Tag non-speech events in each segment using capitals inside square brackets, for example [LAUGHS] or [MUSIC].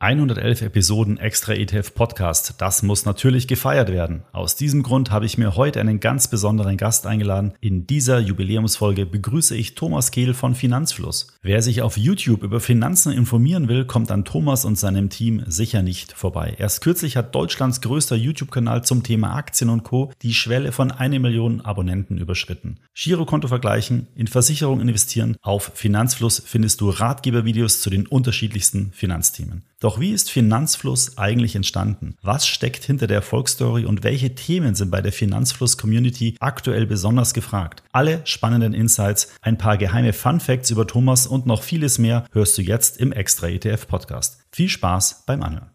111 Episoden extra ETF Podcast. Das muss natürlich gefeiert werden. Aus diesem Grund habe ich mir heute einen ganz besonderen Gast eingeladen. In dieser Jubiläumsfolge begrüße ich Thomas Kehl von Finanzfluss. Wer sich auf YouTube über Finanzen informieren will, kommt an Thomas und seinem Team sicher nicht vorbei. Erst kürzlich hat Deutschlands größter YouTube-Kanal zum Thema Aktien und Co. die Schwelle von eine Million Abonnenten überschritten. Girokonto vergleichen, in Versicherung investieren. Auf Finanzfluss findest du Ratgebervideos zu den unterschiedlichsten Finanzthemen. Doch wie ist Finanzfluss eigentlich entstanden? Was steckt hinter der Erfolgsstory und welche Themen sind bei der Finanzfluss-Community aktuell besonders gefragt? Alle spannenden Insights, ein paar geheime Fun Facts über Thomas und noch vieles mehr hörst du jetzt im Extra ETF Podcast. Viel Spaß beim Anhören.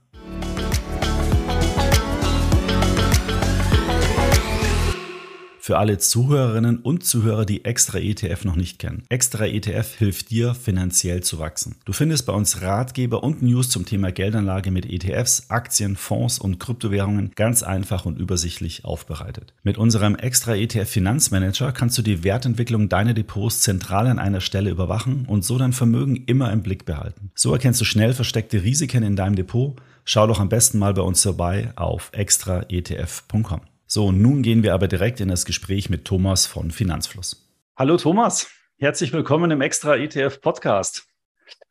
Für alle Zuhörerinnen und Zuhörer, die Extra ETF noch nicht kennen. Extra ETF hilft dir, finanziell zu wachsen. Du findest bei uns Ratgeber und News zum Thema Geldanlage mit ETFs, Aktien, Fonds und Kryptowährungen ganz einfach und übersichtlich aufbereitet. Mit unserem Extra ETF Finanzmanager kannst du die Wertentwicklung deiner Depots zentral an einer Stelle überwachen und so dein Vermögen immer im Blick behalten. So erkennst du schnell versteckte Risiken in deinem Depot. Schau doch am besten mal bei uns vorbei auf extraetf.com. So, nun gehen wir aber direkt in das Gespräch mit Thomas von Finanzfluss. Hallo Thomas, herzlich willkommen im Extra ETF Podcast.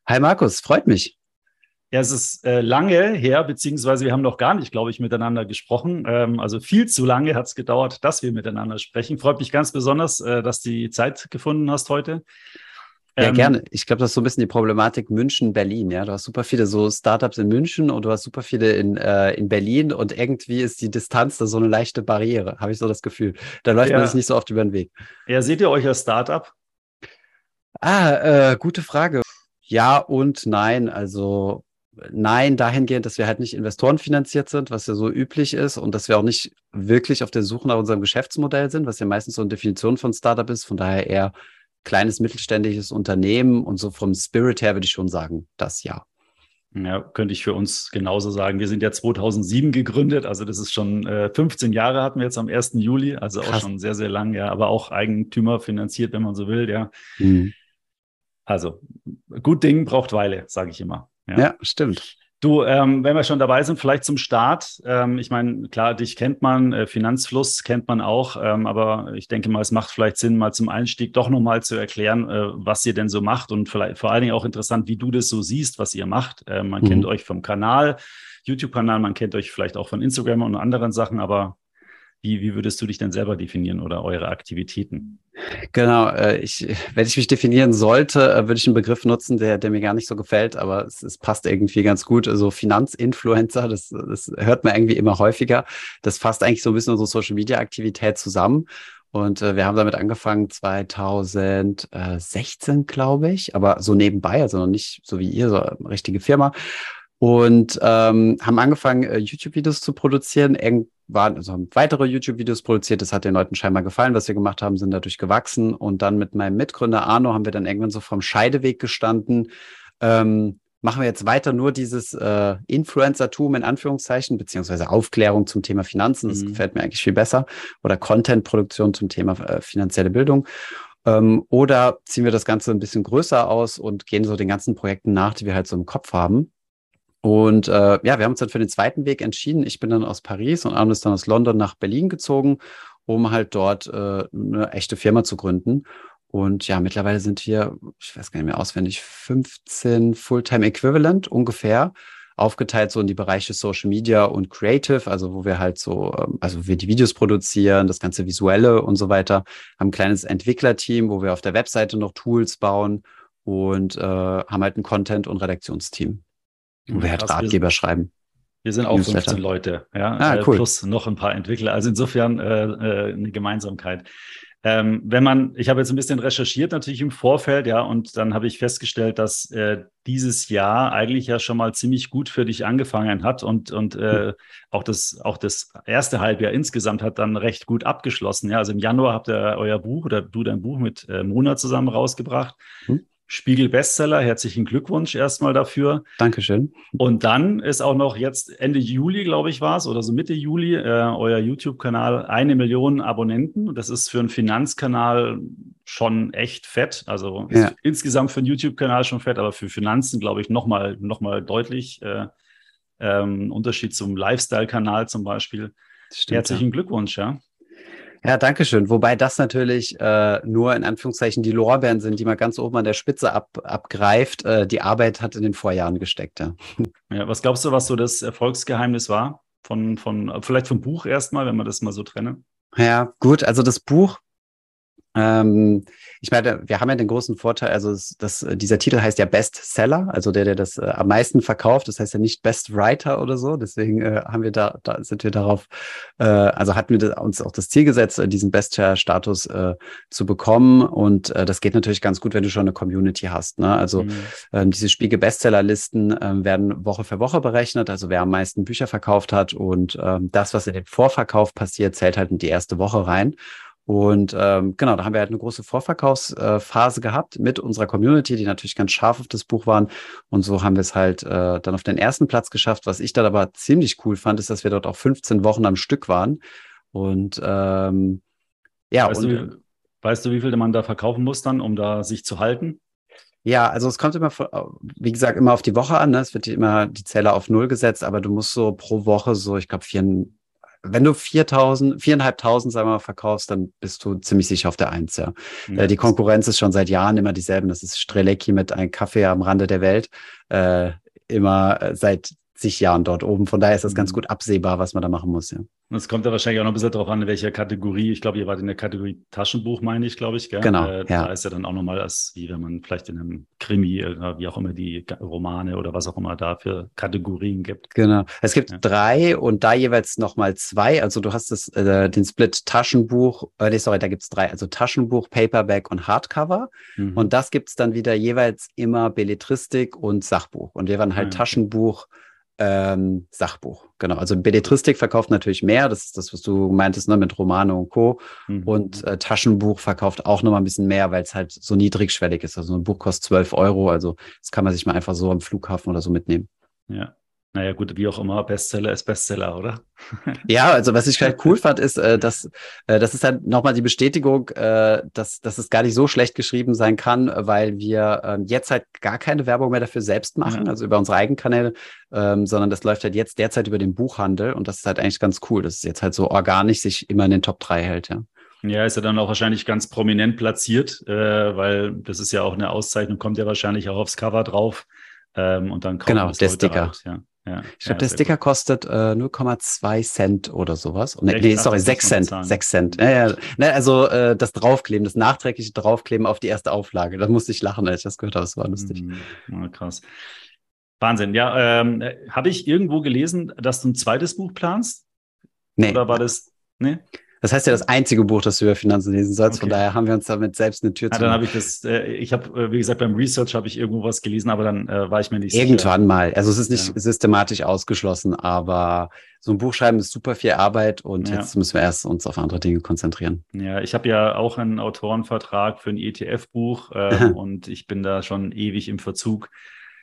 Hi Markus, freut mich. Ja, es ist äh, lange her, beziehungsweise wir haben noch gar nicht, glaube ich, miteinander gesprochen. Ähm, also viel zu lange hat es gedauert, dass wir miteinander sprechen. Freut mich ganz besonders, äh, dass du die Zeit gefunden hast heute. Ja, ähm, gerne. Ich glaube, das ist so ein bisschen die Problematik München-Berlin. Ja, du hast super viele so Startups in München und du hast super viele in, äh, in Berlin und irgendwie ist die Distanz da so eine leichte Barriere, habe ich so das Gefühl. Da läuft ja. man sich nicht so oft über den Weg. Ja, seht ihr euch als Startup? Ah, äh, gute Frage. Ja und nein. Also nein, dahingehend, dass wir halt nicht investorenfinanziert sind, was ja so üblich ist und dass wir auch nicht wirklich auf der Suche nach unserem Geschäftsmodell sind, was ja meistens so eine Definition von Startup ist. Von daher eher kleines mittelständisches Unternehmen und so vom Spirit her würde ich schon sagen, das ja. Ja, könnte ich für uns genauso sagen. Wir sind ja 2007 gegründet, also das ist schon äh, 15 Jahre hatten wir jetzt am 1. Juli, also Krass. auch schon sehr, sehr lang, ja, aber auch Eigentümer finanziert, wenn man so will, ja. Mhm. Also gut Ding braucht Weile, sage ich immer. Ja, ja stimmt. Du, ähm, wenn wir schon dabei sind, vielleicht zum Start. Ähm, ich meine, klar, dich kennt man, äh, Finanzfluss kennt man auch, ähm, aber ich denke mal, es macht vielleicht Sinn, mal zum Einstieg doch nochmal zu erklären, äh, was ihr denn so macht und vielleicht vor allen Dingen auch interessant, wie du das so siehst, was ihr macht. Äh, man mhm. kennt euch vom Kanal, YouTube-Kanal, man kennt euch vielleicht auch von Instagram und anderen Sachen, aber wie, wie würdest du dich denn selber definieren oder eure Aktivitäten? Genau, äh, ich, wenn ich mich definieren sollte, äh, würde ich einen Begriff nutzen, der, der mir gar nicht so gefällt, aber es, es passt irgendwie ganz gut. Also Finanzinfluencer, das, das hört man irgendwie immer häufiger. Das fasst eigentlich so ein bisschen unsere Social Media Aktivität zusammen. Und äh, wir haben damit angefangen 2016, glaube ich, aber so nebenbei, also noch nicht so wie ihr, so eine richtige Firma und ähm, haben angefangen, äh, YouTube-Videos zu produzieren. Irgendwann, also haben weitere YouTube-Videos produziert. Das hat den Leuten scheinbar gefallen, was wir gemacht haben, sind dadurch gewachsen. Und dann mit meinem Mitgründer Arno haben wir dann irgendwann so vom Scheideweg gestanden. Ähm, machen wir jetzt weiter nur dieses äh, Influencer-Tum in Anführungszeichen, beziehungsweise Aufklärung zum Thema Finanzen. Das mhm. gefällt mir eigentlich viel besser. Oder Content-Produktion zum Thema äh, finanzielle Bildung. Ähm, oder ziehen wir das Ganze ein bisschen größer aus und gehen so den ganzen Projekten nach, die wir halt so im Kopf haben. Und äh, ja, wir haben uns dann für den zweiten Weg entschieden. Ich bin dann aus Paris und Arno ist dann aus London nach Berlin gezogen, um halt dort äh, eine echte Firma zu gründen. Und ja, mittlerweile sind wir, ich weiß gar nicht mehr auswendig, 15 Fulltime Equivalent ungefähr, aufgeteilt so in die Bereiche Social Media und Creative, also wo wir halt so, ähm, also wir die Videos produzieren, das ganze Visuelle und so weiter, haben ein kleines Entwicklerteam, wo wir auf der Webseite noch Tools bauen und äh, haben halt ein Content- und Redaktionsteam. Und wer hat Ratgeber schreiben? Wir sind auch 15 Leute, ja, ah, äh, cool. plus noch ein paar Entwickler. Also insofern äh, äh, eine Gemeinsamkeit. Ähm, wenn man, ich habe jetzt ein bisschen recherchiert natürlich im Vorfeld, ja, und dann habe ich festgestellt, dass äh, dieses Jahr eigentlich ja schon mal ziemlich gut für dich angefangen hat und, und äh, hm. auch, das, auch das erste Halbjahr insgesamt hat dann recht gut abgeschlossen. Ja, also im Januar habt ihr euer Buch oder du dein Buch mit äh, Mona zusammen rausgebracht. Hm. Spiegel Bestseller. Herzlichen Glückwunsch erstmal dafür. Dankeschön. Und dann ist auch noch jetzt Ende Juli, glaube ich, war es, oder so Mitte Juli, äh, euer YouTube-Kanal eine Million Abonnenten. Das ist für einen Finanzkanal schon echt fett. Also ja. insgesamt für einen YouTube-Kanal schon fett, aber für Finanzen, glaube ich, nochmal noch mal deutlich. Äh, ähm, Unterschied zum Lifestyle-Kanal zum Beispiel. Stimmt, Herzlichen ja. Glückwunsch, ja. Ja, danke schön. Wobei das natürlich äh, nur in Anführungszeichen die Lorbeeren sind, die man ganz oben an der Spitze ab, abgreift. Äh, die Arbeit hat in den Vorjahren gesteckt. Ja. ja, was glaubst du, was so das Erfolgsgeheimnis war? Von, von, vielleicht vom Buch erstmal, wenn man das mal so trenne? Ja, gut. Also das Buch ähm, ich meine, wir haben ja den großen Vorteil, also das, das, dieser Titel heißt ja Bestseller, also der, der das äh, am meisten verkauft. Das heißt ja nicht Best Writer oder so. Deswegen äh, haben wir da, da sind wir darauf, äh, also hatten wir uns auch das Ziel gesetzt, äh, diesen Bestseller-Status äh, zu bekommen. Und äh, das geht natürlich ganz gut, wenn du schon eine Community hast. Ne? Also mhm. ähm, diese Spiegel Bestsellerlisten ähm, werden Woche für Woche berechnet, also wer am meisten Bücher verkauft hat und ähm, das, was in dem Vorverkauf passiert, zählt halt in die erste Woche rein. Und ähm, genau, da haben wir halt eine große Vorverkaufsphase äh, gehabt mit unserer Community, die natürlich ganz scharf auf das Buch waren. Und so haben wir es halt äh, dann auf den ersten Platz geschafft. Was ich dann aber ziemlich cool fand, ist, dass wir dort auch 15 Wochen am Stück waren. Und ähm, ja, weißt, und, du, weißt du, wie viel man da verkaufen muss dann, um da sich zu halten? Ja, also es kommt immer, wie gesagt, immer auf die Woche an. Ne? Es wird immer die Zähler auf Null gesetzt, aber du musst so pro Woche so, ich glaube, vier, wenn du 4000, 4.500, sagen wir mal, verkaufst, dann bist du ziemlich sicher auf der Eins, ja. ja. Äh, die Konkurrenz ist schon seit Jahren immer dieselben. Das ist Strelecki mit einem Kaffee am Rande der Welt. Äh, immer äh, seit zig Jahren dort oben. Von daher ist das ganz mhm. gut absehbar, was man da machen muss, ja. Und es kommt ja wahrscheinlich auch noch ein bisschen darauf an, in welcher Kategorie. Ich glaube, ihr wart in der Kategorie Taschenbuch, meine ich, glaube ich. Gell? Genau. Äh, ja. Da ist ja dann auch nochmal, als wie wenn man vielleicht in einem Krimi, äh, wie auch immer die Romane oder was auch immer da für Kategorien gibt. Genau. Es gibt ja. drei und da jeweils nochmal zwei. Also du hast das, äh, den Split Taschenbuch, äh, nee, sorry, da gibt es drei. Also Taschenbuch, Paperback und Hardcover. Mhm. Und das gibt es dann wieder jeweils immer Belletristik und Sachbuch. Und wir waren halt ja. Taschenbuch ähm, Sachbuch. Genau. Also Belletristik verkauft natürlich mehr. Das ist das, was du meintest, ne, mit Romane und Co. Mhm. Und äh, Taschenbuch verkauft auch nochmal ein bisschen mehr, weil es halt so niedrigschwellig ist. Also ein Buch kostet 12 Euro. Also das kann man sich mal einfach so am Flughafen oder so mitnehmen. Ja. Naja, gut, wie auch immer, Bestseller ist Bestseller, oder? ja, also was ich halt cool [LAUGHS] fand, ist, äh, dass äh, das ist halt nochmal die Bestätigung, äh, dass, dass es gar nicht so schlecht geschrieben sein kann, weil wir äh, jetzt halt gar keine Werbung mehr dafür selbst machen, ja. also über unsere eigenen Kanäle, ähm, sondern das läuft halt jetzt derzeit über den Buchhandel und das ist halt eigentlich ganz cool, dass es jetzt halt so organisch sich immer in den Top 3 hält, ja. Ja, ist ja dann auch wahrscheinlich ganz prominent platziert, äh, weil das ist ja auch eine Auszeichnung, kommt ja wahrscheinlich auch aufs Cover drauf. Ähm, und dann kommt genau, der Sticker. Halt, ja. Ja, ich glaube, ja, der Sticker gut. kostet äh, 0,2 Cent oder sowas. Nee, nee sorry, 6 Cent. 6 Cent. Ja, ja. Ne, also äh, das Draufkleben, das nachträgliche Draufkleben auf die erste Auflage. Da musste ich lachen, als ich das gehört habe. Das war lustig. Mhm. krass. Wahnsinn. Ja, ähm, habe ich irgendwo gelesen, dass du ein zweites Buch planst? Nee. Oder war das. Nee? Das heißt ja das einzige Buch, das du über Finanzen lesen sollst. Okay. Von daher haben wir uns damit selbst eine Tür ja, zu. Dann habe ich das, äh, ich habe, äh, wie gesagt, beim Research habe ich irgendwo was gelesen, aber dann äh, war ich mir nicht Irgendwann sicher. Irgendwann mal. Also es ist nicht ja. systematisch ausgeschlossen, aber so ein Buch schreiben ist super viel Arbeit und ja. jetzt müssen wir erst uns auf andere Dinge konzentrieren. Ja, ich habe ja auch einen Autorenvertrag für ein ETF-Buch äh, [LAUGHS] und ich bin da schon ewig im Verzug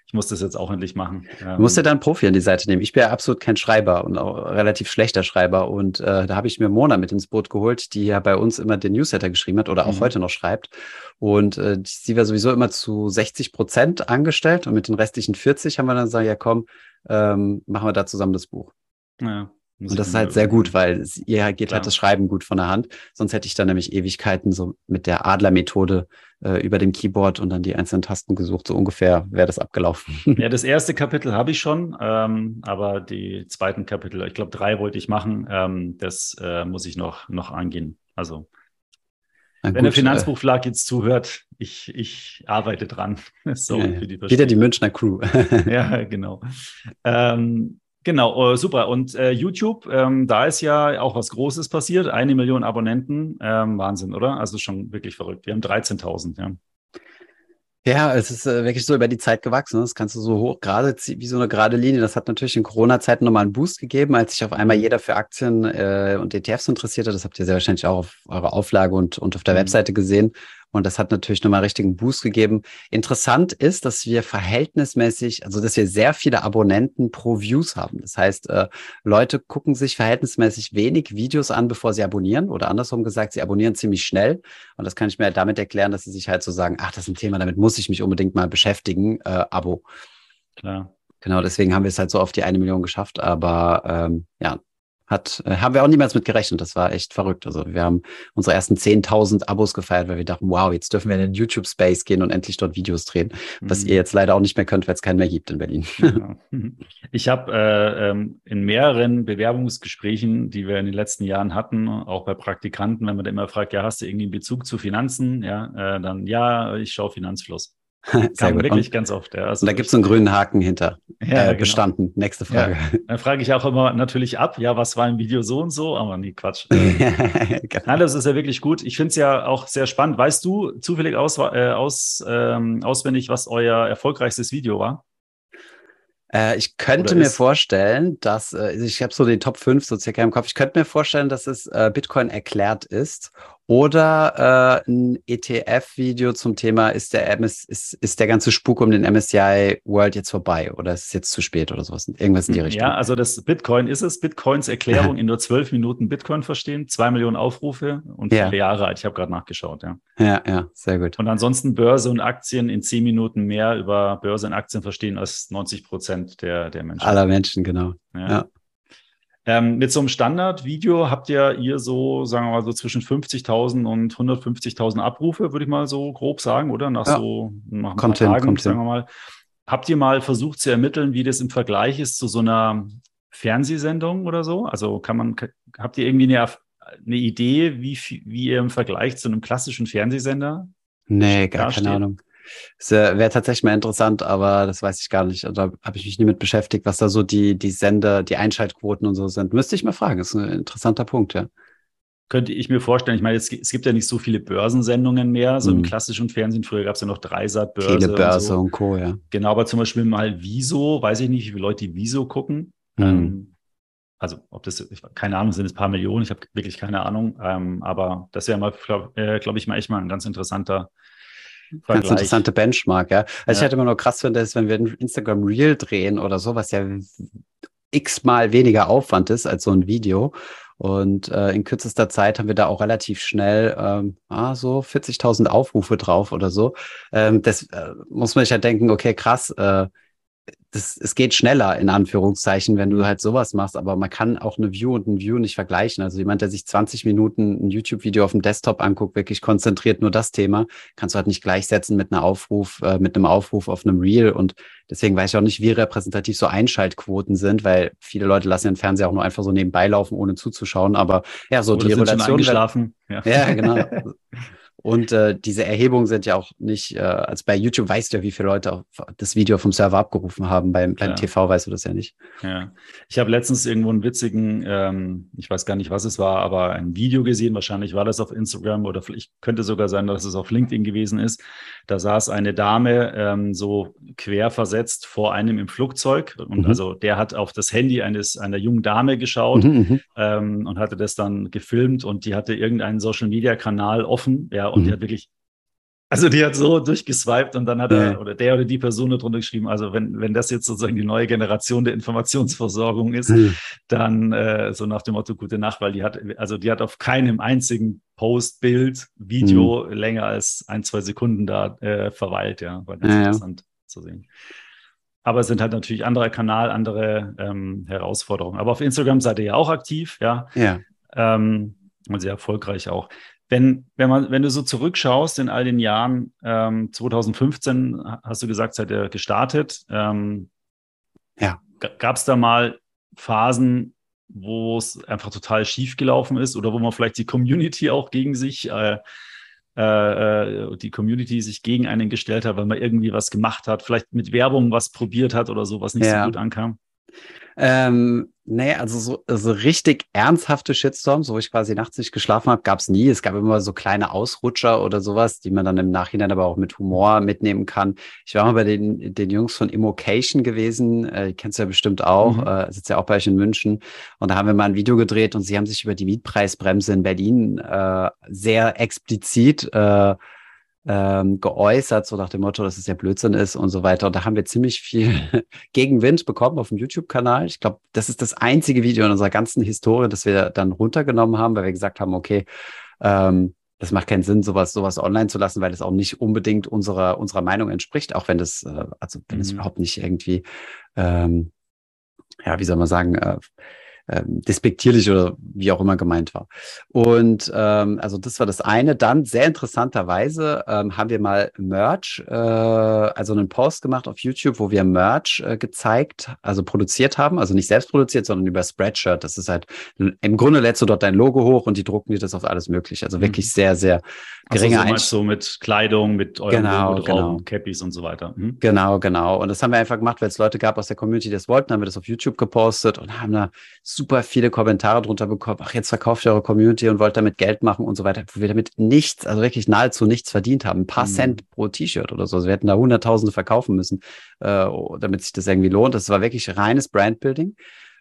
ich muss das jetzt auch endlich machen. Ähm, du musst ja dann Profi an die Seite nehmen. Ich bin ja absolut kein Schreiber und auch relativ schlechter Schreiber. Und äh, da habe ich mir Mona mit ins Boot geholt, die ja bei uns immer den Newsletter geschrieben hat oder auch mhm. heute noch schreibt. Und äh, sie war sowieso immer zu 60 Prozent angestellt und mit den restlichen 40 haben wir dann gesagt, ja komm, ähm, machen wir da zusammen das Buch. Ja. Und das ist halt sehr gut, weil es, ihr geht Klar. halt das Schreiben gut von der Hand. Sonst hätte ich dann nämlich Ewigkeiten so mit der Adler-Methode äh, über dem Keyboard und dann die einzelnen Tasten gesucht. So ungefähr wäre das abgelaufen. Ja, das erste Kapitel habe ich schon, ähm, aber die zweiten Kapitel, ich glaube drei wollte ich machen, ähm, das äh, muss ich noch, noch angehen. Also wenn gut, der Finanzbuchverlag äh, jetzt zuhört, ich, ich arbeite dran. [LAUGHS] Sorry ja, für die Wieder die Münchner Crew. [LAUGHS] ja, genau. Ähm, Genau, äh, super. Und äh, YouTube, ähm, da ist ja auch was Großes passiert. Eine Million Abonnenten. Ähm, Wahnsinn, oder? Also schon wirklich verrückt. Wir haben 13.000, ja. Ja, es ist äh, wirklich so über die Zeit gewachsen. Das kannst du so hoch, gerade wie so eine gerade Linie. Das hat natürlich in Corona-Zeiten nochmal einen Boost gegeben, als sich auf einmal mhm. jeder für Aktien äh, und ETFs interessierte. Das habt ihr sehr wahrscheinlich auch auf eurer Auflage und, und auf der mhm. Webseite gesehen. Und das hat natürlich nochmal richtigen Boost gegeben. Interessant ist, dass wir verhältnismäßig, also dass wir sehr viele Abonnenten pro Views haben. Das heißt, äh, Leute gucken sich verhältnismäßig wenig Videos an, bevor sie abonnieren. Oder andersrum gesagt, sie abonnieren ziemlich schnell. Und das kann ich mir damit erklären, dass sie sich halt so sagen, ach, das ist ein Thema, damit muss ich mich unbedingt mal beschäftigen. Äh, Abo. Klar. Genau, deswegen haben wir es halt so auf die eine Million geschafft. Aber ähm, ja, hat, äh, haben wir auch niemals mit gerechnet. Das war echt verrückt. Also wir haben unsere ersten 10.000 Abos gefeiert, weil wir dachten, wow, jetzt dürfen wir in den YouTube-Space gehen und endlich dort Videos drehen, was mhm. ihr jetzt leider auch nicht mehr könnt, weil es keinen mehr gibt in Berlin. Ja. [LAUGHS] [LAUGHS] Ich habe äh, ähm, in mehreren Bewerbungsgesprächen, die wir in den letzten Jahren hatten, auch bei Praktikanten, wenn man da immer fragt, ja, hast du irgendwie einen Bezug zu Finanzen? Ja, äh, dann ja, ich schaue Finanzfluss. [LAUGHS] Sehr Kam gut. wirklich und, ganz oft. Ja. Also und da gibt es einen grünen Haken hinter. Ja, äh, genau. bestanden. Nächste Frage. Ja. Dann frage ich auch immer natürlich ab, ja, was war im Video so und so, aber nee, Quatsch. [LAUGHS] genau. Nein, das ist ja wirklich gut. Ich finde es ja auch sehr spannend. Weißt du zufällig aus, äh, aus, ähm, auswendig, was euer erfolgreichstes Video war? Äh, ich könnte Oder mir vorstellen, dass, äh, ich habe so die Top 5 so circa im Kopf, ich könnte mir vorstellen, dass es äh, Bitcoin erklärt ist oder äh, ein ETF-Video zum Thema, ist der, MS, ist, ist der ganze Spuk um den MSCI World jetzt vorbei oder ist es jetzt zu spät oder sowas? Irgendwas in die Richtung. Ja, also das Bitcoin ist es. Bitcoins Erklärung [LAUGHS] in nur zwölf Minuten Bitcoin verstehen, zwei Millionen Aufrufe und viele ja. Jahre alt. Ich habe gerade nachgeschaut, ja. Ja, ja, sehr gut. Und ansonsten Börse und Aktien in zehn Minuten mehr über Börse und Aktien verstehen als 90 Prozent der, der Menschen. Aller Menschen, genau. ja. ja. Ähm, mit so einem Standardvideo habt ihr ihr so, sagen wir mal, so zwischen 50.000 und 150.000 Abrufe, würde ich mal so grob sagen, oder? Nach ja. so nach ein kommt paar hin, Tagen, sagen wir mal. Habt ihr mal versucht zu ermitteln, wie das im Vergleich ist zu so einer Fernsehsendung oder so? Also kann man, habt ihr irgendwie eine, eine Idee, wie, wie ihr im Vergleich zu einem klassischen Fernsehsender? Nee, gar keine Ahnung. Äh, wäre tatsächlich mal interessant, aber das weiß ich gar nicht. Da habe ich mich nie mit beschäftigt, was da so die, die Sender, die Einschaltquoten und so sind. Müsste ich mal fragen. Das ist ein interessanter Punkt, ja. Könnte ich mir vorstellen. Ich meine, es, gibt ja nicht so viele Börsensendungen mehr, so mhm. im klassischen Fernsehen. Früher gab es ja noch Dreisat-Börse. Telebörse und, so. und Co., ja. Genau, aber zum Beispiel mal Wieso, weiß ich nicht, wie viele Leute die Wieso gucken. Mhm. Ähm, also ob das, keine Ahnung, sind es ein paar Millionen, ich habe wirklich keine Ahnung. Ähm, aber das wäre mal, glaube äh, glaub ich, mal echt mal ein ganz interessanter Vergleich. Ganz interessante Benchmark, ja. Also ja. ich hätte immer nur krass finde, ist, wenn wir ein Instagram Reel drehen oder so, was ja x-mal weniger Aufwand ist als so ein Video. Und äh, in kürzester Zeit haben wir da auch relativ schnell ähm, ah, so 40.000 Aufrufe drauf oder so. Ähm, das äh, muss man sich ja halt denken, okay, krass, äh, das, es geht schneller, in Anführungszeichen, wenn du halt sowas machst, aber man kann auch eine View und ein View nicht vergleichen. Also jemand, der sich 20 Minuten ein YouTube-Video auf dem Desktop anguckt, wirklich konzentriert nur das Thema, kannst du halt nicht gleichsetzen mit einer Aufruf, äh, mit einem Aufruf auf einem Reel. Und deswegen weiß ich auch nicht, wie repräsentativ so Einschaltquoten sind, weil viele Leute lassen den Fernseher auch nur einfach so nebenbei laufen, ohne zuzuschauen. Aber ja, so Oder die Relation. Ja. ja, genau. [LAUGHS] [LAUGHS] Und äh, diese Erhebungen sind ja auch nicht, äh, also bei YouTube weißt du ja, wie viele Leute das Video vom Server abgerufen haben. Beim, beim ja. TV weißt du das ja nicht. Ja. Ich habe letztens irgendwo einen witzigen, ähm, ich weiß gar nicht, was es war, aber ein Video gesehen. Wahrscheinlich war das auf Instagram oder vielleicht könnte sogar sein, dass es auf LinkedIn gewesen ist. Da saß eine Dame ähm, so quer versetzt vor einem im Flugzeug. Und mhm. also der hat auf das Handy eines einer jungen Dame geschaut mhm, mhm. ähm, und hatte das dann gefilmt und die hatte irgendeinen Social Media Kanal offen. Ja, und mhm. die hat wirklich, also die hat so durchgeswiped und dann hat ja. er oder der oder die Person darunter geschrieben, also wenn, wenn das jetzt sozusagen die neue Generation der Informationsversorgung ist, mhm. dann äh, so nach dem Motto gute Nacht, weil die hat, also die hat auf keinem einzigen Post, Bild, Video mhm. länger als ein, zwei Sekunden da äh, verweilt, ja. War ganz ja, interessant ja. zu sehen. Aber es sind halt natürlich anderer Kanal, andere ähm, Herausforderungen. Aber auf Instagram seid ihr ja auch aktiv, ja. Ja. Ähm, und sehr erfolgreich auch. Wenn, wenn, man, wenn du so zurückschaust in all den Jahren, ähm, 2015 hast du gesagt, seid ihr gestartet. Ähm, ja. Gab es da mal Phasen, wo es einfach total schief gelaufen ist oder wo man vielleicht die Community auch gegen sich, äh, äh, äh, die Community sich gegen einen gestellt hat, weil man irgendwie was gemacht hat, vielleicht mit Werbung was probiert hat oder so, was nicht ja. so gut ankam? Ähm, nee, also so also richtig ernsthafte Shitstorms, wo ich quasi nachts nicht geschlafen habe, gab es nie. Es gab immer so kleine Ausrutscher oder sowas, die man dann im Nachhinein aber auch mit Humor mitnehmen kann. Ich war mal bei den, den Jungs von Immocation gewesen, äh, kennst du ja bestimmt auch, mhm. äh, sitzt ja auch bei euch in München. Und da haben wir mal ein Video gedreht und sie haben sich über die Mietpreisbremse in Berlin äh, sehr explizit äh, ähm, geäußert, so nach dem Motto, dass es ja Blödsinn ist und so weiter. Und da haben wir ziemlich viel [LAUGHS] Gegenwind bekommen auf dem YouTube-Kanal. Ich glaube, das ist das einzige Video in unserer ganzen Historie, das wir dann runtergenommen haben, weil wir gesagt haben, okay, ähm, das macht keinen Sinn, sowas, sowas online zu lassen, weil es auch nicht unbedingt unserer, unserer Meinung entspricht, auch wenn das, äh, also wenn mhm. es überhaupt nicht irgendwie, ähm, ja, wie soll man sagen, äh, ähm, despektierlich oder wie auch immer gemeint war. Und ähm, also das war das eine. Dann sehr interessanterweise ähm, haben wir mal Merch, äh, also einen Post gemacht auf YouTube, wo wir Merch äh, gezeigt, also produziert haben, also nicht selbst produziert, sondern über Spreadshirt. Das ist halt im Grunde lädst du dort dein Logo hoch und die drucken dir das auf alles mögliche. Also wirklich mhm. sehr, sehr geringe also so, so mit Kleidung, mit eurem genau, Logo genau. Cappies und so weiter. Mhm. Genau, genau. Und das haben wir einfach gemacht, weil es Leute gab aus der Community, die das wollten, haben wir das auf YouTube gepostet und haben da super viele Kommentare drunter bekommen, ach, jetzt verkauft ihr eure Community und wollt damit Geld machen und so weiter, wo wir damit nichts, also wirklich nahezu nichts verdient haben. Ein paar mhm. Cent pro T-Shirt oder so. Also wir hätten da Hunderttausende verkaufen müssen, äh, damit sich das irgendwie lohnt. Das war wirklich reines Brandbuilding.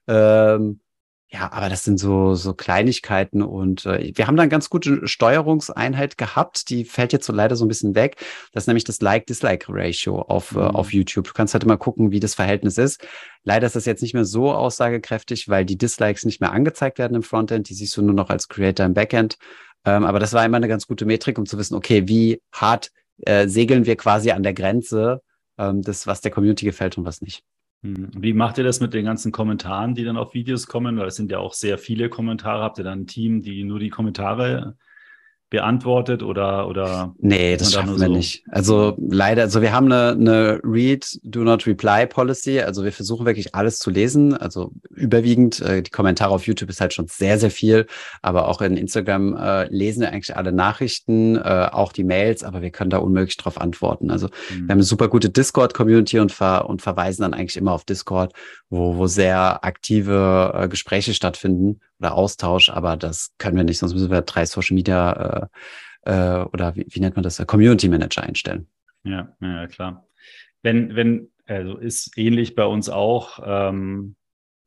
Ähm, ja, aber das sind so, so Kleinigkeiten und äh, wir haben da eine ganz gute Steuerungseinheit gehabt, die fällt jetzt so leider so ein bisschen weg. Das ist nämlich das Like-Dislike-Ratio auf, äh, mhm. äh, auf YouTube. Du kannst halt immer gucken, wie das Verhältnis ist. Leider ist das jetzt nicht mehr so aussagekräftig, weil die Dislikes nicht mehr angezeigt werden im Frontend. Die siehst du nur noch als Creator im Backend. Ähm, aber das war immer eine ganz gute Metrik, um zu wissen, okay, wie hart äh, segeln wir quasi an der Grenze ähm, des, was der Community gefällt und was nicht. Hm. Wie macht ihr das mit den ganzen Kommentaren, die dann auf Videos kommen? Weil es sind ja auch sehr viele Kommentare. Habt ihr dann ein Team, die nur die Kommentare beantwortet oder oder nee das schaffen wir so? nicht. Also leider also wir haben eine, eine Read Do Not Reply Policy. Also wir versuchen wirklich alles zu lesen. Also überwiegend äh, die Kommentare auf YouTube ist halt schon sehr sehr viel. Aber auch in Instagram äh, lesen wir eigentlich alle Nachrichten äh, auch die Mails. Aber wir können da unmöglich drauf antworten. Also mhm. wir haben eine super gute Discord Community und ver und verweisen dann eigentlich immer auf Discord wo wo sehr aktive äh, Gespräche stattfinden oder Austausch, aber das können wir nicht, sonst müssen wir drei Social Media äh, äh, oder wie, wie nennt man das, Community Manager einstellen. Ja, ja, klar. Wenn, wenn, also ist ähnlich bei uns auch, ähm,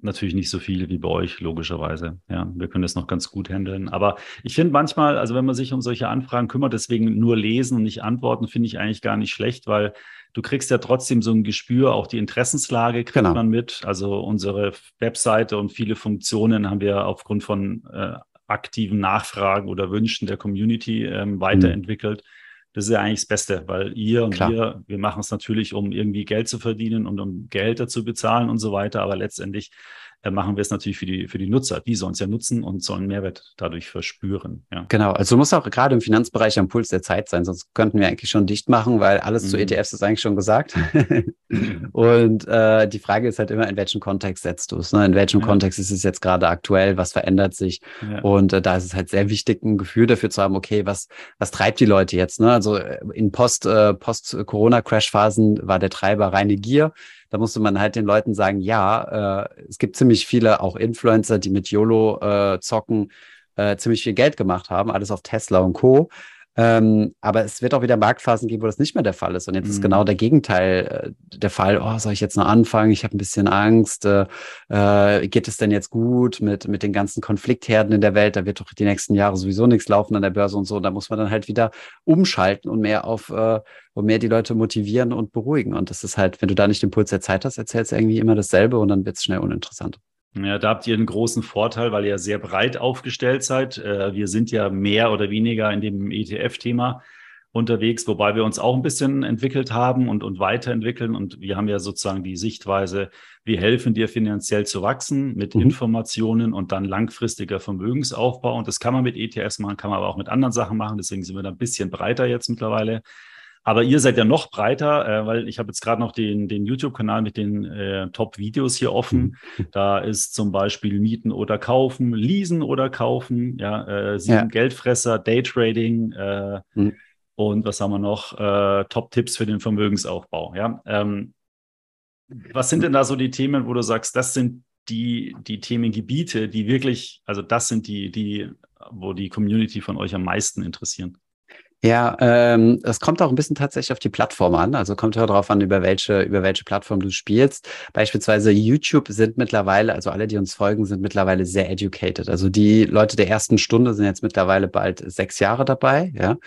natürlich nicht so viel wie bei euch, logischerweise. Ja, wir können das noch ganz gut handeln. Aber ich finde manchmal, also wenn man sich um solche Anfragen kümmert, deswegen nur lesen und nicht antworten, finde ich eigentlich gar nicht schlecht, weil du kriegst ja trotzdem so ein Gespür, auch die Interessenslage kriegt genau. man mit. Also unsere Webseite und viele Funktionen haben wir aufgrund von äh, aktiven Nachfragen oder Wünschen der Community ähm, weiterentwickelt. Mhm. Das ist ja eigentlich das Beste, weil ihr und Klar. wir, wir machen es natürlich, um irgendwie Geld zu verdienen und um Gehälter zu bezahlen und so weiter. Aber letztendlich machen wir es natürlich für die, für die Nutzer. Die sollen es ja nutzen und sollen Mehrwert dadurch verspüren. Ja. Genau, also du musst auch gerade im Finanzbereich am Puls der Zeit sein, sonst könnten wir eigentlich schon dicht machen, weil alles mhm. zu ETFs ist eigentlich schon gesagt. [LAUGHS] und äh, die Frage ist halt immer, in welchem Kontext setzt du es? Ne? In welchem ja. Kontext ist es jetzt gerade aktuell? Was verändert sich? Ja. Und äh, da ist es halt sehr wichtig, ein Gefühl dafür zu haben, okay, was, was treibt die Leute jetzt? Ne? Also äh, in Post, äh, Post-Corona-Crash-Phasen war der Treiber reine Gier. Da musste man halt den Leuten sagen, ja, äh, es gibt ziemlich viele auch Influencer, die mit YOLO äh, zocken, äh, ziemlich viel Geld gemacht haben, alles auf Tesla und Co. Ähm, aber es wird auch wieder Marktphasen geben, wo das nicht mehr der Fall ist. Und jetzt mhm. ist genau der Gegenteil äh, der Fall. Oh, soll ich jetzt noch anfangen? Ich habe ein bisschen Angst. Äh, äh, geht es denn jetzt gut mit, mit den ganzen Konfliktherden in der Welt? Da wird doch die nächsten Jahre sowieso nichts laufen an der Börse und so. Da muss man dann halt wieder umschalten und mehr auf, äh, und mehr die Leute motivieren und beruhigen. Und das ist halt, wenn du da nicht den Puls der Zeit hast, erzählst du irgendwie immer dasselbe und dann wird es schnell uninteressant. Ja, da habt ihr einen großen Vorteil, weil ihr sehr breit aufgestellt seid. Äh, wir sind ja mehr oder weniger in dem ETF-Thema unterwegs, wobei wir uns auch ein bisschen entwickelt haben und, und weiterentwickeln. Und wir haben ja sozusagen die Sichtweise, wir helfen dir finanziell zu wachsen mit mhm. Informationen und dann langfristiger Vermögensaufbau. Und das kann man mit ETFs machen, kann man aber auch mit anderen Sachen machen. Deswegen sind wir da ein bisschen breiter jetzt mittlerweile. Aber ihr seid ja noch breiter, äh, weil ich habe jetzt gerade noch den, den YouTube-Kanal mit den äh, Top-Videos hier offen. Mhm. Da ist zum Beispiel Mieten oder Kaufen, Leasen oder Kaufen, ja, äh, sieben ja. Geldfresser, Daytrading äh, mhm. und was haben wir noch? Äh, Top-Tipps für den Vermögensaufbau. Ja, ähm, was sind denn da so die Themen, wo du sagst, das sind die, die Themengebiete, die wirklich, also das sind die, die, wo die Community von euch am meisten interessieren? Ja, ähm, es kommt auch ein bisschen tatsächlich auf die Plattform an. Also kommt ja darauf an, über welche, über welche Plattform du spielst. Beispielsweise YouTube sind mittlerweile, also alle, die uns folgen, sind mittlerweile sehr educated. Also die Leute der ersten Stunde sind jetzt mittlerweile bald sechs Jahre dabei, ja.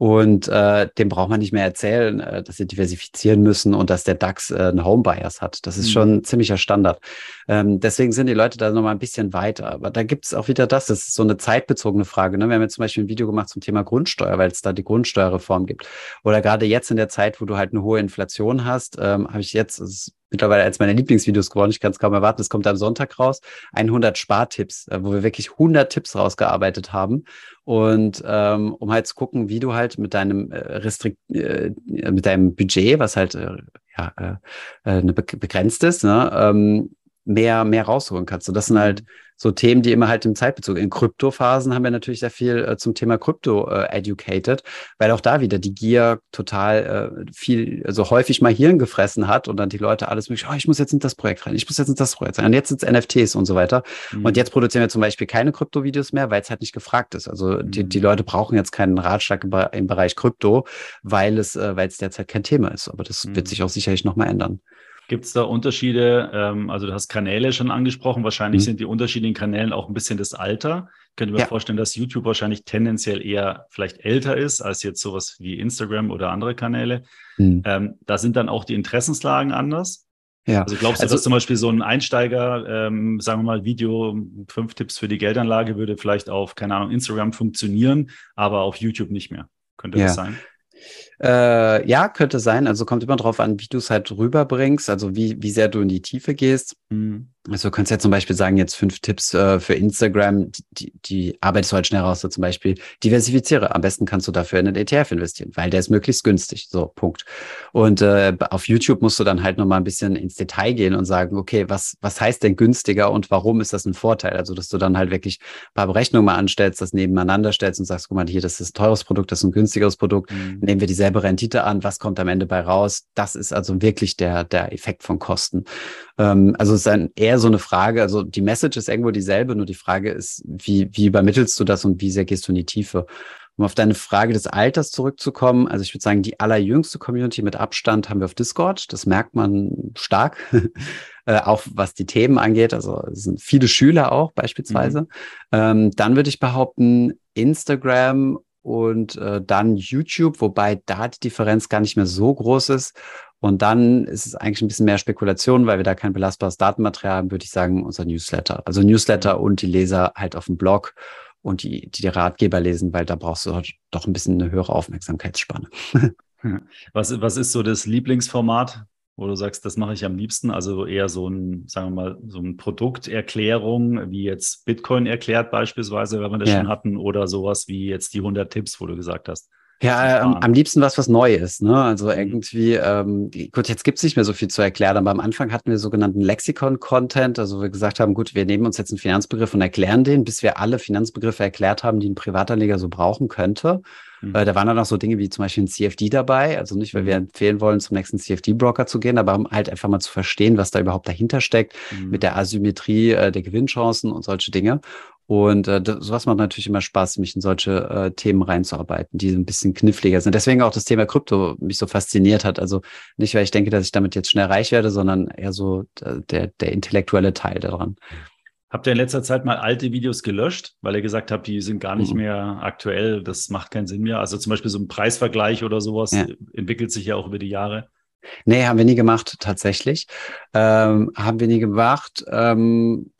Und äh, dem braucht man nicht mehr erzählen, äh, dass sie diversifizieren müssen und dass der DAX äh, einen Homebias hat. Das ist mhm. schon ein ziemlicher Standard. Ähm, deswegen sind die Leute da nochmal ein bisschen weiter. Aber da gibt es auch wieder das, das ist so eine zeitbezogene Frage. Ne? Wir haben jetzt zum Beispiel ein Video gemacht zum Thema Grundsteuer, weil es da die Grundsteuerreform gibt. Oder gerade jetzt in der Zeit, wo du halt eine hohe Inflation hast, ähm, habe ich jetzt, mittlerweile als meine Lieblingsvideos geworden. Ich kann es kaum erwarten. Es kommt am Sonntag raus. 100 Spartipps, äh, wo wir wirklich 100 Tipps rausgearbeitet haben. Und ähm, um halt zu gucken, wie du halt mit deinem äh, Restrikt, äh, mit deinem Budget, was halt äh, ja, äh, äh eine begrenzt ist, ne, ähm, mehr, mehr rausholen kannst. Und das sind halt so Themen, die immer halt im Zeitbezug. In Kryptophasen haben wir natürlich sehr viel äh, zum Thema Krypto äh, educated, weil auch da wieder die Gier total äh, viel, also häufig mal Hirn gefressen hat und dann die Leute alles mögliche, oh, ich muss jetzt in das Projekt rein, ich muss jetzt in das Projekt rein. Und jetzt sind es NFTs und so weiter. Mhm. Und jetzt produzieren wir zum Beispiel keine Krypto-Videos mehr, weil es halt nicht gefragt ist. Also die, die mhm. Leute brauchen jetzt keinen Ratschlag im, im Bereich Krypto, weil es, äh, weil es derzeit kein Thema ist. Aber das mhm. wird sich auch sicherlich nochmal ändern. Gibt es da Unterschiede? Ähm, also du hast Kanäle schon angesprochen. Wahrscheinlich mhm. sind die unterschiedlichen Kanälen auch ein bisschen das Alter. Ich könnte mir ja. vorstellen, dass YouTube wahrscheinlich tendenziell eher vielleicht älter ist als jetzt sowas wie Instagram oder andere Kanäle. Mhm. Ähm, da sind dann auch die Interessenslagen anders. Ja. Also glaubst du, also, dass zum Beispiel so ein Einsteiger, ähm, sagen wir mal, Video, fünf Tipps für die Geldanlage würde vielleicht auf, keine Ahnung, Instagram funktionieren, aber auf YouTube nicht mehr? Könnte ja. das sein? Äh, ja, könnte sein. Also kommt immer drauf an, wie du es halt rüberbringst, also wie, wie sehr du in die Tiefe gehst. Mhm. Also du kannst ja zum Beispiel sagen, jetzt fünf Tipps äh, für Instagram, die, die arbeitest du halt schnell raus. So zum Beispiel diversifiziere. Am besten kannst du dafür in den ETF investieren, weil der ist möglichst günstig. So, Punkt. Und äh, auf YouTube musst du dann halt nochmal ein bisschen ins Detail gehen und sagen, okay, was, was heißt denn günstiger und warum ist das ein Vorteil? Also, dass du dann halt wirklich ein paar Berechnungen mal anstellst, das nebeneinander stellst und sagst, guck mal, hier, das ist ein teures Produkt, das ist ein günstigeres Produkt. Mhm. Nehmen wir dieselbe Rendite an, was kommt am Ende bei raus? Das ist also wirklich der, der Effekt von Kosten. Ähm, also es ist dann eher so eine Frage, also die Message ist irgendwo dieselbe, nur die Frage ist, wie, wie übermittelst du das und wie sehr gehst du in die Tiefe? Um auf deine Frage des Alters zurückzukommen, also ich würde sagen, die allerjüngste Community mit Abstand haben wir auf Discord. Das merkt man stark, [LAUGHS] äh, auch was die Themen angeht. Also es sind viele Schüler auch beispielsweise. Mhm. Ähm, dann würde ich behaupten, Instagram und äh, dann YouTube, wobei da die Differenz gar nicht mehr so groß ist. Und dann ist es eigentlich ein bisschen mehr Spekulation, weil wir da kein belastbares Datenmaterial haben, würde ich sagen, unser Newsletter. Also Newsletter mhm. und die Leser halt auf dem Blog und die, die, die Ratgeber lesen, weil da brauchst du halt doch ein bisschen eine höhere Aufmerksamkeitsspanne. [LAUGHS] was, was ist so das Lieblingsformat, wo du sagst, das mache ich am liebsten? Also eher so ein, sagen wir mal, so ein Produkterklärung, wie jetzt Bitcoin erklärt beispielsweise, wenn wir das ja. schon hatten, oder sowas wie jetzt die 100 Tipps, wo du gesagt hast. Ja, ähm, am liebsten was, was neu ist. Ne? Also mhm. irgendwie, ähm, gut, jetzt gibt's nicht mehr so viel zu erklären, aber am Anfang hatten wir sogenannten Lexikon-Content, also wir gesagt haben, gut, wir nehmen uns jetzt einen Finanzbegriff und erklären den, bis wir alle Finanzbegriffe erklärt haben, die ein Privatanleger so brauchen könnte. Mhm. Äh, da waren dann auch so Dinge wie zum Beispiel ein CFD dabei, also nicht, weil wir mhm. empfehlen wollen, zum nächsten CFD-Broker zu gehen, aber um halt einfach mal zu verstehen, was da überhaupt dahinter steckt, mhm. mit der Asymmetrie äh, der Gewinnchancen und solche Dinge. Und äh, das, sowas macht natürlich immer Spaß, mich in solche äh, Themen reinzuarbeiten, die ein bisschen kniffliger sind. Deswegen auch das Thema Krypto mich so fasziniert hat. Also nicht, weil ich denke, dass ich damit jetzt schnell reich werde, sondern eher so der, der intellektuelle Teil daran. Habt ihr in letzter Zeit mal alte Videos gelöscht, weil ihr gesagt habt, die sind gar nicht mhm. mehr aktuell, das macht keinen Sinn mehr? Also zum Beispiel so ein Preisvergleich oder sowas ja. entwickelt sich ja auch über die Jahre. Nee, haben wir nie gemacht, tatsächlich. Ähm, haben wir nie gemacht. Ähm,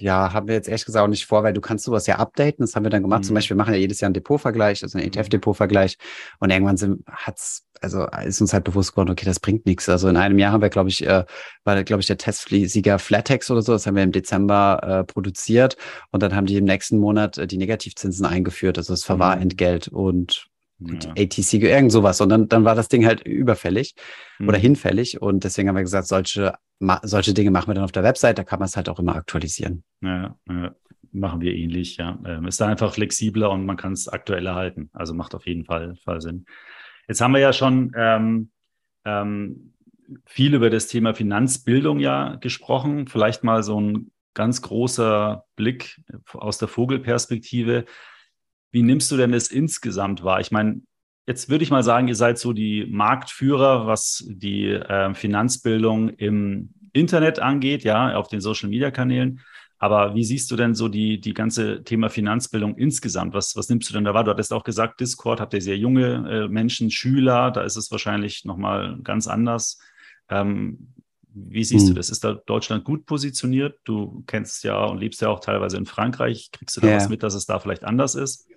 ja, haben wir jetzt ehrlich gesagt auch nicht vor, weil du kannst sowas ja updaten. Das haben wir dann gemacht. Mhm. Zum Beispiel, wir machen ja jedes Jahr einen Depotvergleich, also einen mhm. ETF-Depotvergleich. Und irgendwann sind, hat's, also ist uns halt bewusst geworden, okay, das bringt nichts. Also in einem Jahr haben wir, glaube ich, äh, war, glaube ich, der Testsieger Flatex oder so. Das haben wir im Dezember äh, produziert. Und dann haben die im nächsten Monat äh, die Negativzinsen eingeführt, also das Verwahrentgelt. Mhm. Und ja. ATC, irgend sowas. Und dann, dann war das Ding halt überfällig mhm. oder hinfällig. Und deswegen haben wir gesagt, solche, solche Dinge machen wir dann auf der Website, da kann man es halt auch immer aktualisieren. Ja, ja. machen wir ähnlich, ja. Ähm, ist da einfach flexibler und man kann es aktueller halten. Also macht auf jeden Fall, Fall Sinn. Jetzt haben wir ja schon ähm, ähm, viel über das Thema Finanzbildung ja gesprochen. Vielleicht mal so ein ganz großer Blick aus der Vogelperspektive Wie nimmst du denn das insgesamt wahr? Ich meine, jetzt würde ich mal sagen, ihr seid so die Marktführer, was die äh, Finanzbildung im Internet angeht, ja, auf den Social Media Kanälen. Aber wie siehst du denn so die, die ganze Thema Finanzbildung insgesamt? Was, was nimmst du denn da wahr? Du hattest auch gesagt, Discord habt ihr sehr junge äh, Menschen, Schüler, da ist es wahrscheinlich nochmal ganz anders. Ähm, wie siehst hm. du das? Ist da Deutschland gut positioniert? Du kennst ja und lebst ja auch teilweise in Frankreich. Kriegst du da ja. was mit, dass es da vielleicht anders ist?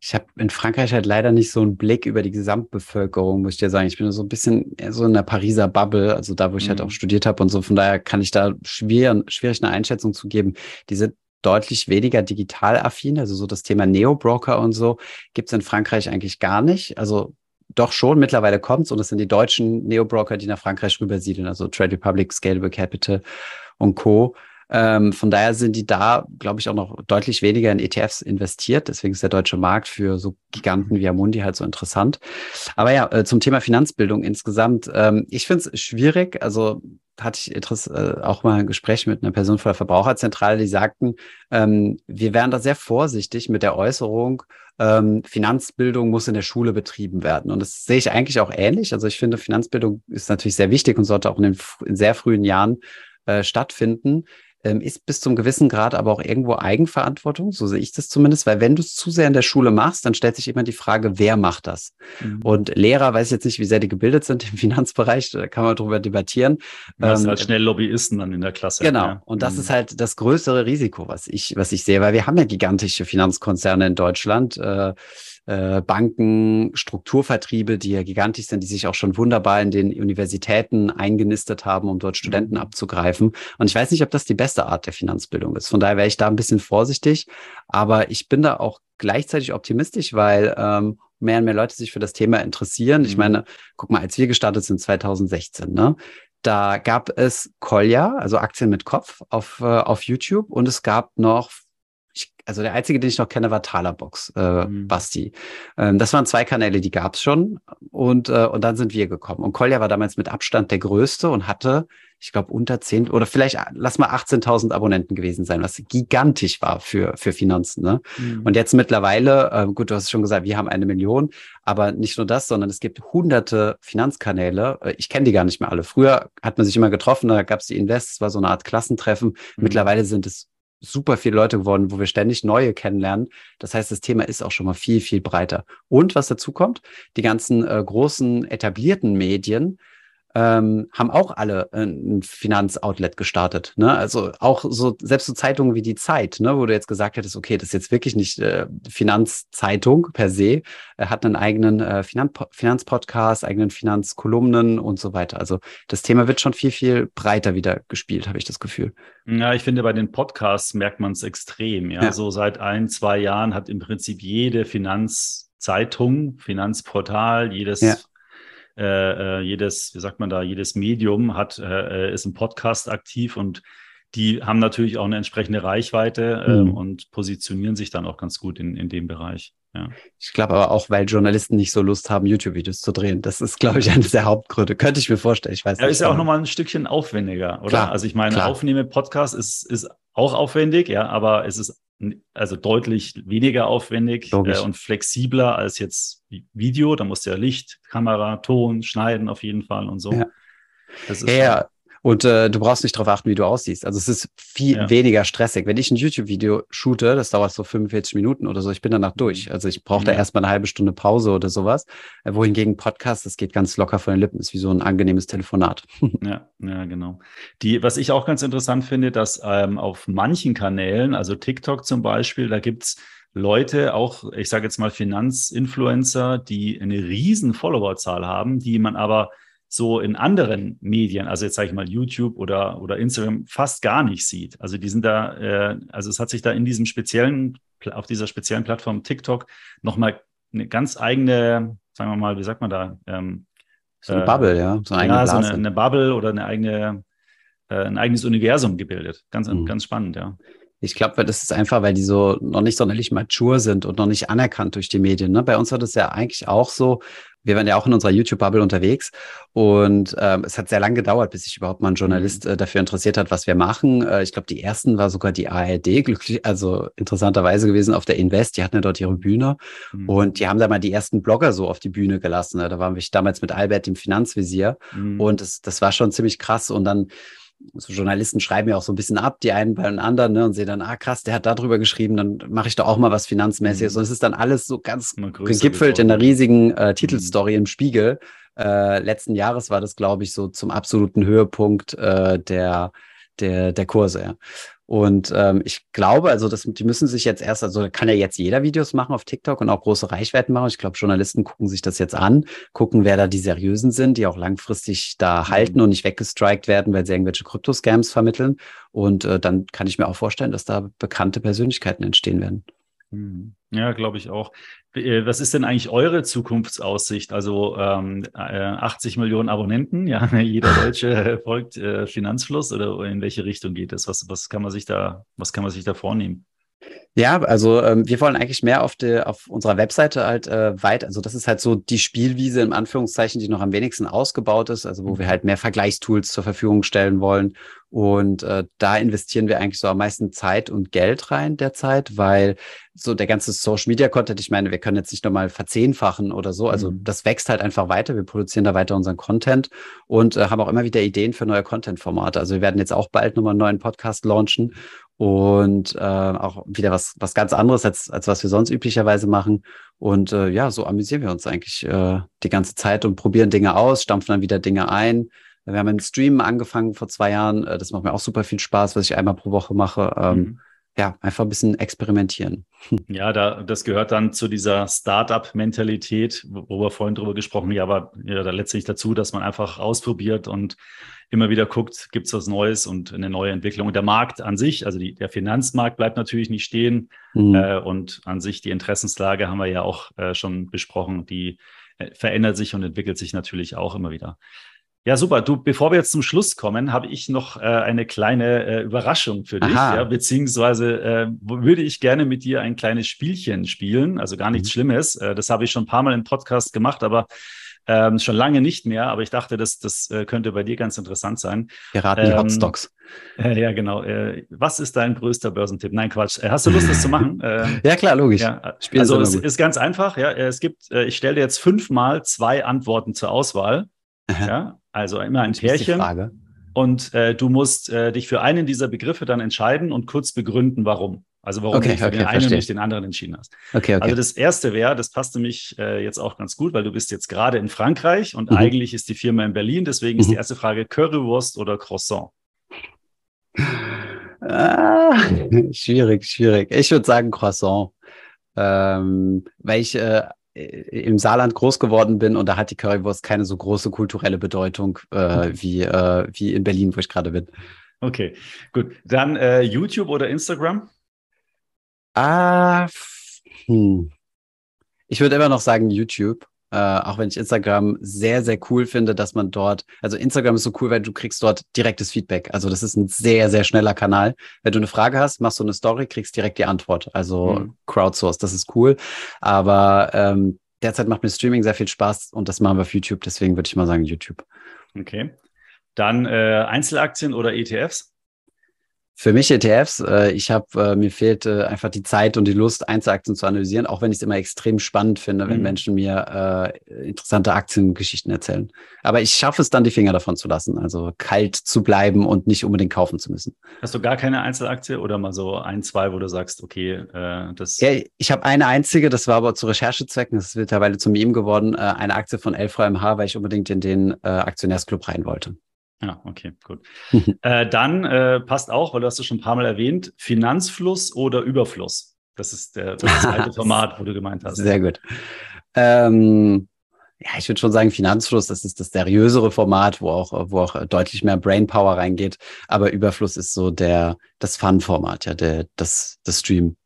Ich habe in Frankreich halt leider nicht so einen Blick über die Gesamtbevölkerung, muss ich dir sagen. Ich bin so ein bisschen so in der Pariser Bubble, also da, wo ich halt mhm. halt auch studiert habe und so. Von daher kann ich da schwer, schwierig eine Einschätzung zu geben. Die sind deutlich weniger digital affin, also so das Thema Neo-Broker und so gibt's in Frankreich eigentlich gar nicht. Also doch schon, mittlerweile kommt's und es sind die deutschen Neo-Broker, die nach Frankreich rübersiedeln, also Trade Republic, Scalable Capital und Co. Ähm, von daher sind die da, glaube ich, auch noch deutlich weniger in ETFs investiert. Deswegen ist der deutsche Markt für so Giganten wie Amundi halt so interessant. Aber ja, äh, zum Thema Finanzbildung insgesamt. Ähm, ich finde es schwierig. Also hatte ich Interess äh, auch mal ein Gespräch mit einer Person von der Verbraucherzentrale, die sagten, ähm, wir wären da sehr vorsichtig mit der Äußerung, ähm, Finanzbildung muss in der Schule betrieben werden. Und das sehe ich eigentlich auch ähnlich. Also ich finde, Finanzbildung ist natürlich sehr wichtig und sollte auch in den in sehr frühen Jahren äh, stattfinden ist bis zum gewissen Grad aber auch irgendwo Eigenverantwortung, so sehe ich das zumindest, weil wenn du es zu sehr in der Schule machst, dann stellt sich immer die Frage, wer macht das? Mhm. Und Lehrer, weiß jetzt nicht, wie sehr die gebildet sind im [LAUGHS] Finanzbereich, da kann man darüber debattieren. Du ähm, halt schnell Lobbyisten dann in der Klasse. Genau. Ja. Und das mhm. ist halt das größere Risiko, was ich, was ich sehe, weil wir haben ja gigantische Finanzkonzerne in Deutschland. Äh, äh, Banken, Strukturvertriebe, die ja gigantisch sind, die sich auch schon wunderbar in den Universitäten eingenistet haben, um dort Studenten mhm. abzugreifen. Und ich weiß nicht, ob das die beste Art der Finanzbildung ist. Von daher wäre ich da ein bisschen vorsichtig. Aber ich bin da auch gleichzeitig optimistisch, weil ähm, mehr und mehr Leute sich für das Thema interessieren. Ich mhm. meine, guck mal, als wir gestartet sind 2016, ne? Da gab es Kolja, also Aktien mit Kopf auf, äh, auf YouTube und es gab noch also der einzige, den ich noch kenne, war Talerbox, äh, mhm. Basti. Ähm, das waren zwei Kanäle, die gab es schon. Und, äh, und dann sind wir gekommen. Und Kolja war damals mit Abstand der größte und hatte, ich glaube, unter zehn oder vielleicht, lass mal 18.000 Abonnenten gewesen sein, was gigantisch war für, für Finanzen. Ne? Mhm. Und jetzt mittlerweile, äh, gut, du hast schon gesagt, wir haben eine Million, aber nicht nur das, sondern es gibt hunderte Finanzkanäle. Äh, ich kenne die gar nicht mehr alle. Früher hat man sich immer getroffen, da gab es die Invests, war so eine Art Klassentreffen. Mhm. Mittlerweile sind es super viele Leute geworden, wo wir ständig neue kennenlernen. Das heißt, das Thema ist auch schon mal viel, viel breiter. Und was dazu kommt, die ganzen äh, großen etablierten Medien ähm, haben auch alle äh, ein Finanzoutlet gestartet. Ne? Also auch so, selbst so Zeitungen wie die Zeit, ne, wo du jetzt gesagt hättest, okay, das ist jetzt wirklich nicht äh, Finanzzeitung per se, er hat einen eigenen äh, Finanz Finanzpodcast, eigenen Finanzkolumnen und so weiter. Also das Thema wird schon viel, viel breiter wieder gespielt, habe ich das Gefühl. Ja, ich finde, bei den Podcasts merkt man es extrem. Ja? ja, so seit ein, zwei Jahren hat im Prinzip jede Finanzzeitung, Finanzportal, jedes ja äh, äh, jedes, wie sagt man da, jedes Medium hat, äh, äh, ist im Podcast aktiv und die haben natürlich auch eine entsprechende Reichweite äh, mhm. und positionieren sich dann auch ganz gut in, in dem Bereich. Ja. Ich glaube aber auch, weil Journalisten nicht so Lust haben, YouTube-Videos zu drehen. Das ist, glaube ich, [LAUGHS] eines der Hauptgründe. Könnte ich mir vorstellen. Ich weiß ja, nicht. Ist ja auch nochmal ein Stückchen aufwendiger, oder? Klar, also ich meine, aufnehme Podcast ist, ist auch aufwendig, ja, aber es ist also deutlich weniger aufwendig äh, und flexibler als jetzt Video. Da musst du ja Licht, Kamera, Ton, schneiden auf jeden Fall und so. Ja. Das ist ja, und äh, du brauchst nicht darauf achten, wie du aussiehst. Also es ist viel ja. weniger stressig. Wenn ich ein YouTube-Video shoote, das dauert so 45 Minuten oder so, ich bin danach durch. Mhm. Also ich brauche da erstmal eine halbe Stunde Pause oder sowas. Äh, wohingegen Podcast, das geht ganz locker von den Lippen, ist wie so ein angenehmes Telefonat. [LAUGHS] Ja, ja, genau. Die, was ich auch ganz interessant finde, dass ähm, auf manchen Kanälen, also TikTok zum Beispiel, da gibt's Leute, auch ich sage jetzt mal Finanzinfluencer, die eine riesen Followerzahl haben, die man aber so in anderen Medien, also jetzt sage ich mal YouTube oder, oder Instagram, fast gar nicht sieht. Also die sind da, äh, also es hat sich da in diesem speziellen, auf dieser speziellen Plattform TikTok nochmal eine ganz eigene, sagen wir mal, wie sagt man da? Ähm, so eine äh, Bubble, ja. So eine, ja, so eine, eine, Bubble oder eine eigene, äh, ein eigenes Universum gebildet. Ganz, mhm. ganz spannend, ja. Ich glaube, das ist einfach, weil die so noch nicht sonderlich mature sind und noch nicht anerkannt durch die Medien. Ne? Bei uns war das ja eigentlich auch so, wir waren ja auch in unserer YouTube-Bubble unterwegs und ähm, es hat sehr lange gedauert, bis sich überhaupt mal ein Journalist mhm. äh, dafür interessiert hat, was wir machen. Äh, ich glaube, die ersten war sogar die ARD, glücklich, also interessanterweise gewesen auf der Invest. Die hatten ja dort ihre Bühne mhm. und die haben da mal die ersten Blogger so auf die Bühne gelassen. Ne? Da waren wir damals mit Albert im Finanzvisier mhm. und das, das war schon ziemlich krass und dann so Journalisten schreiben ja auch so ein bisschen ab, die einen bei den anderen, ne, und sehen dann, ah krass, der hat da drüber geschrieben, dann mache ich doch auch mal was Finanzmäßiges. Mhm. Und es ist dann alles so ganz gegipfelt in einer riesigen äh, Titelstory mhm. im Spiegel. Äh, letzten Jahres war das, glaube ich, so zum absoluten Höhepunkt äh, der, der, der Kurse. Ja. Und ähm, ich glaube, also das, die müssen sich jetzt erst, also kann ja jetzt jeder Videos machen auf TikTok und auch große Reichweiten machen. Ich glaube, Journalisten gucken sich das jetzt an, gucken, wer da die seriösen sind, die auch langfristig da mhm. halten und nicht weggestrikt werden, weil sie irgendwelche Kryptoscams vermitteln. Und äh, dann kann ich mir auch vorstellen, dass da bekannte Persönlichkeiten entstehen werden. Mhm. Ja, glaube ich auch. Äh, was ist denn eigentlich eure Zukunftsaussicht? Also ähm, 80 äh, Millionen Abonnenten, ja, [LAUGHS] jeder Deutsche [LAUGHS] folgt äh, Finanzfluss oder in welche Richtung geht es? Was, was kann man sich da, was kann man sich da vornehmen? Ja, also ähm, wir wollen eigentlich mehr auf, der auf unserer Webseite halt äh, weit, also das ist halt so die Spielwiese in Anführungszeichen, die noch am wenigsten ausgebaut ist, also wo wir mhm. halt mehr Vergleichstools zur Verfügung stellen wollen. Und äh, da investieren wir eigentlich so am meisten Zeit und Geld rein derzeit, weil so der ganze Social Media Content, ich meine, wir können jetzt nicht nochmal verzehnfachen oder so. Also mhm. das wächst halt einfach weiter. Wir produzieren da weiter unseren Content und äh, haben auch immer wieder Ideen für neue Content-Formate. Also wir werden jetzt auch bald nochmal einen neuen Podcast launchen und äh, auch wieder was, was ganz anderes, als, als was wir sonst üblicherweise machen. Und äh, ja, so amüsieren wir uns eigentlich äh, die ganze Zeit und probieren Dinge aus, stampfen dann wieder Dinge ein. Wir haben einen Stream angefangen vor zwei Jahren. Äh, das macht mir auch super viel Spaß, was ich einmal pro Woche mache. Ähm, mhm. Ja, einfach ein bisschen experimentieren. [LAUGHS] Ja, da, das gehört dann zu dieser Startup-Mentalität, wo wir vorhin drüber gesprochen haben, ja, aber ja, da letztlich dazu, dass man einfach ausprobiert und immer wieder guckt, gibt es was Neues und eine neue Entwicklung. Und der Markt an sich, also die, der Finanzmarkt bleibt natürlich nicht stehen. Mhm. Äh, und an sich die Interessenslage haben wir ja auch äh, schon besprochen, die äh, verändert sich und entwickelt sich natürlich auch immer wieder. Ja, super. Du, bevor wir jetzt zum Schluss kommen, habe ich noch äh, eine kleine äh, Überraschung für dich. Ja, beziehungsweise äh, würde ich gerne mit dir ein kleines Spielchen spielen. Also gar nichts mhm. Schlimmes. Äh, das habe ich schon ein paar Mal im Podcast gemacht, aber ähm, schon lange nicht mehr. Aber ich dachte, das, das äh, könnte bei dir ganz interessant sein. Geraten die ähm, Hotstocks. Äh, [LAUGHS] ja, genau. Äh, was ist dein größter Börsentipp? Nein, Quatsch. Hast du Lust, das zu machen? [LAUGHS] Ähm, ja, klar, logisch. Ja, also es ist ganz einfach. Ja, es gibt, äh, ich stelle dir jetzt fünfmal zwei Antworten zur Auswahl. Ja, also immer ein Pärchen. Frage. Und äh, du musst äh, dich für einen dieser Begriffe dann entscheiden und kurz begründen, warum. Also warum okay, du für okay, den einen und nicht den anderen entschieden hast. Okay, okay. Also das erste wäre, das passt nämlich äh, jetzt auch ganz gut, weil du bist jetzt gerade in Frankreich und mhm. eigentlich ist die Firma in Berlin. Deswegen mhm. ist die mhm. erste Frage Currywurst oder Croissant? Ah, [LAUGHS] schwierig, schwierig. Ich würde sagen Croissant. Ähm, weil ich äh, im Saarland groß geworden bin und da hat die Currywurst keine so große kulturelle Bedeutung äh, wie, äh, wie in Berlin, wo ich gerade bin. Okay, gut. Dann äh, YouTube oder Instagram? Ah, hm. Ich würde immer noch sagen YouTube. Äh, auch wenn ich Instagram sehr, sehr cool finde, dass man dort, also Instagram ist so cool, weil du kriegst dort direktes Feedback. Also das ist ein sehr, sehr schneller Kanal. Wenn du eine Frage hast, machst du eine Story, kriegst direkt die Antwort. Also mhm. Crowdsource, das ist cool. Aber ähm, derzeit macht mir Streaming sehr viel Spaß und das machen wir auf YouTube. Deswegen würde ich mal sagen YouTube. Okay. Dann äh, Einzelaktien oder ETFs? Für mich ETFs, äh, ich habe, äh, mir fehlt äh, einfach die Zeit und die Lust, Einzelaktien zu analysieren, auch wenn ich es immer extrem spannend finde, wenn mhm. Menschen mir äh, interessante Aktiengeschichten erzählen. Aber ich schaffe es dann, die Finger davon zu lassen, also kalt zu bleiben und nicht unbedingt kaufen zu müssen. Hast du gar keine Einzelaktie oder mal so ein, zwei, wo du sagst, okay, äh, das. Ja, ich habe eine einzige, das war aber zu Recherchezwecken, das ist mittlerweile zu Meme geworden, äh, eine Aktie von LVMH, weil ich unbedingt in den äh, Aktionärsclub rein wollte. Ja, okay, gut. [LAUGHS] äh, dann äh, passt auch, weil du hast es schon ein paar Mal erwähnt, Finanzfluss oder Überfluss. Das ist der, das zweite [LAUGHS] Format, wo du gemeint hast. Sehr gut. Ähm, ja, ich würde schon sagen, Finanzfluss, das ist das seriösere Format, wo auch, wo auch deutlich mehr Brainpower reingeht. Aber Überfluss ist so der, das Fun-Format, ja, der, das, das Stream.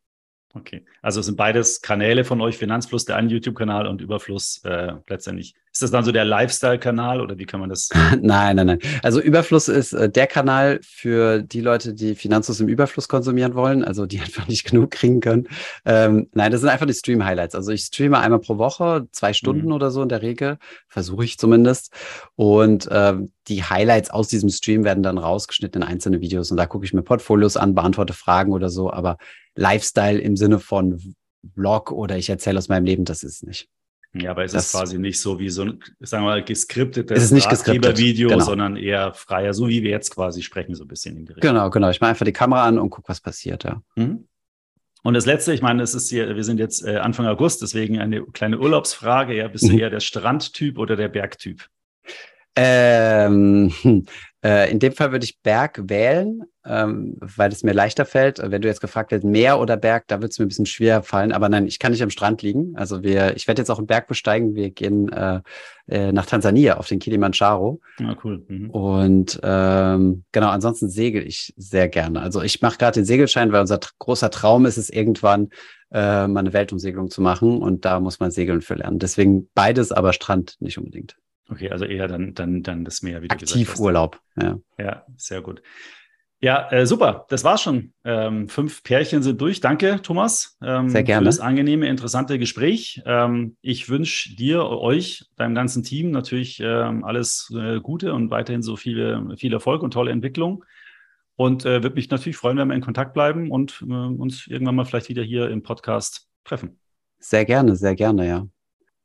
Okay. Also sind beides Kanäle von euch, Finanzfluss, der eine YouTube-Kanal und Überfluss äh, letztendlich Ist das dann so der Lifestyle-Kanal oder wie kann man das? [LAUGHS] nein, nein, nein. Also Überfluss ist äh, der Kanal für die Leute, die Finanzfluss im Überfluss konsumieren wollen, also die [LAUGHS] einfach nicht genug kriegen können. Ähm, nein, das sind einfach die Stream-Highlights. Also ich streame einmal pro Woche, zwei Stunden mhm. oder so in der Regel, versuche ich zumindest. Und ähm, die Highlights aus diesem Stream werden dann rausgeschnitten in einzelne Videos und da gucke ich mir Portfolios an, beantworte Fragen oder so, aber Lifestyle im Sinne von Vlog oder ich erzähle aus meinem Leben, das ist nicht. Ja, aber es das, ist quasi nicht so wie so ein, sagen wir mal, geskriptetes es ist nicht geskriptet, Video, genau. sondern eher freier, so wie wir jetzt quasi sprechen, so ein bisschen in die Richtung. Genau, genau. Ich mache einfach die Kamera an und gucke, was passiert, ja. Mhm. Und das letzte, ich meine, es ist hier, wir sind jetzt äh, Anfang August, deswegen eine kleine Urlaubsfrage. Ja, bist mhm. du eher der Strandtyp oder der Bergtyp? Ähm, äh, in dem Fall würde ich Berg wählen, ähm, weil es mir leichter fällt. Wenn du jetzt gefragt hättest, Meer oder Berg, da würde es mir ein bisschen schwer fallen. Aber nein, ich kann nicht am Strand liegen. Also wir, ich werde jetzt auch einen Berg besteigen. Wir gehen äh, äh, nach Tansania auf den Kilimanjaro. Ja, ah, cool. Mhm. Und ähm, genau, ansonsten segel ich sehr gerne. Also ich mache gerade den Segelschein, weil unser großer Traum ist es irgendwann, äh, mal eine Weltumsegelung zu machen. Und da muss man segeln für lernen. Deswegen beides, aber Strand nicht unbedingt. Okay, also eher dann, dann, dann das Meer, wie Aktivurlaub, ja. Ja, sehr gut. Ja, äh, super. Das war's schon. Ähm, fünf Pärchen sind durch. Danke, Thomas. Ähm, Sehr gerne. Für das angenehme, interessante Gespräch. Ähm, ich wünsche dir, euch, deinem ganzen Team natürlich ähm, alles äh, Gute und weiterhin so viele, viel Erfolg und tolle Entwicklung. Und äh, würde mich natürlich freuen, wenn wir in Kontakt bleiben und äh, uns irgendwann mal vielleicht wieder hier im Podcast treffen. Sehr gerne, sehr gerne, ja.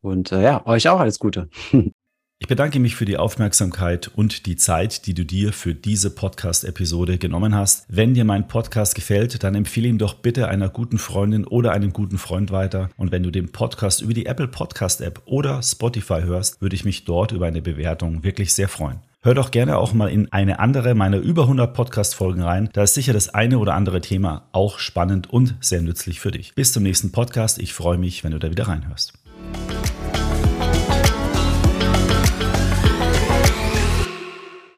Und äh, ja, euch auch alles Gute. [LAUGHS] Ich bedanke mich für die Aufmerksamkeit und die Zeit, die du dir für diese Podcast-Episode genommen hast. Wenn dir mein Podcast gefällt, dann empfehle ihn doch bitte einer guten Freundin oder einem guten Freund weiter. Und wenn du den Podcast über die Apple Podcast App oder Spotify hörst, würde ich mich dort über eine Bewertung wirklich sehr freuen. Hör doch gerne auch mal in eine andere meiner über 100 Podcast-Folgen rein. Da ist sicher das eine oder andere Thema auch spannend und sehr nützlich für dich. Bis zum nächsten Podcast. Ich freue mich, wenn du da wieder reinhörst.